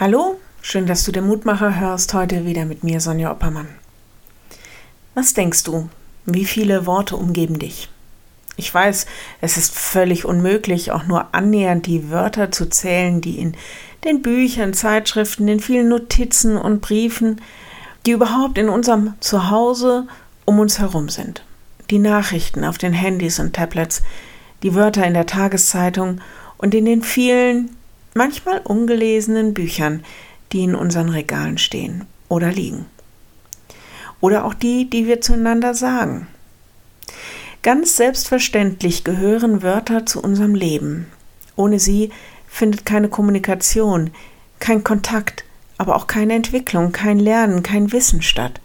Hallo, schön, dass du den Mutmacher hörst. Heute wieder mit mir, Sonja Oppermann. Was denkst du? Wie viele Worte umgeben dich? Ich weiß, es ist völlig unmöglich, auch nur annähernd die Wörter zu zählen, die in den Büchern, Zeitschriften, in vielen Notizen und Briefen, die überhaupt in unserem Zuhause um uns herum sind. Die Nachrichten auf den Handys und Tablets, die Wörter in der Tageszeitung und in den vielen manchmal ungelesenen Büchern, die in unseren Regalen stehen oder liegen. Oder auch die, die wir zueinander sagen. Ganz selbstverständlich gehören Wörter zu unserem Leben. Ohne sie findet keine Kommunikation, kein Kontakt, aber auch keine Entwicklung, kein Lernen, kein Wissen statt.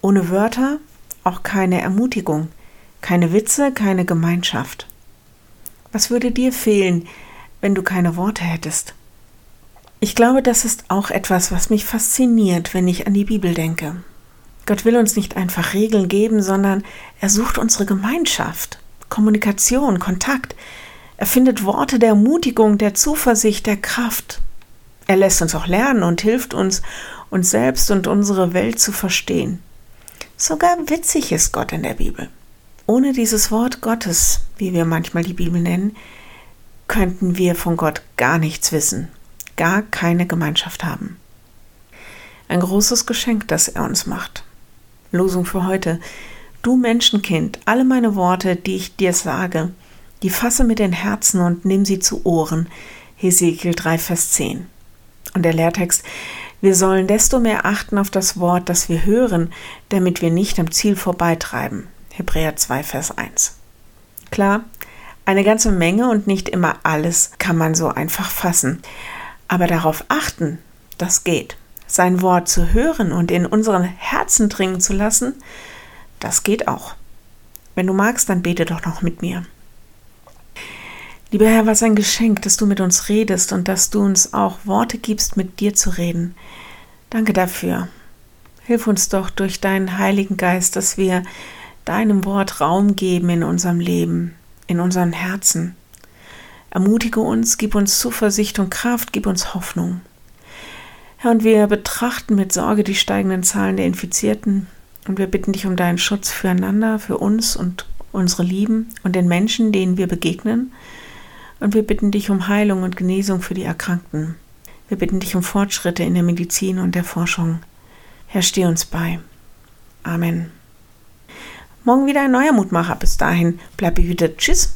Ohne Wörter auch keine Ermutigung, keine Witze, keine Gemeinschaft. Was würde dir fehlen, wenn du keine Worte hättest. Ich glaube, das ist auch etwas, was mich fasziniert, wenn ich an die Bibel denke. Gott will uns nicht einfach Regeln geben, sondern er sucht unsere Gemeinschaft, Kommunikation, Kontakt. Er findet Worte der Ermutigung, der Zuversicht, der Kraft. Er lässt uns auch lernen und hilft uns, uns selbst und unsere Welt zu verstehen. Sogar witzig ist Gott in der Bibel. Ohne dieses Wort Gottes, wie wir manchmal die Bibel nennen, könnten wir von Gott gar nichts wissen, gar keine Gemeinschaft haben. Ein großes Geschenk, das er uns macht. Losung für heute. Du Menschenkind, alle meine Worte, die ich dir sage, die fasse mit den Herzen und nimm sie zu Ohren. Hesekiel 3, Vers 10. Und der Lehrtext, wir sollen desto mehr achten auf das Wort, das wir hören, damit wir nicht am Ziel vorbeitreiben. Hebräer 2, Vers 1. Klar, eine ganze Menge und nicht immer alles kann man so einfach fassen. Aber darauf achten, das geht. Sein Wort zu hören und in unseren Herzen dringen zu lassen, das geht auch. Wenn du magst, dann bete doch noch mit mir. Lieber Herr, was ein Geschenk, dass du mit uns redest und dass du uns auch Worte gibst, mit dir zu reden. Danke dafür. Hilf uns doch durch deinen Heiligen Geist, dass wir deinem Wort Raum geben in unserem Leben, in unseren Herzen. Ermutige uns, gib uns Zuversicht und Kraft, gib uns Hoffnung. Herr, und wir betrachten mit Sorge die steigenden Zahlen der Infizierten und wir bitten dich um deinen Schutz füreinander, für uns und unsere Lieben und den Menschen, denen wir begegnen. Und wir bitten dich um Heilung und Genesung für die Erkrankten. Wir bitten dich um Fortschritte in der Medizin und der Forschung. Herr, steh uns bei. Amen. Morgen wieder ein neuer Mutmacher. Bis dahin, bleib behütet. Tschüss.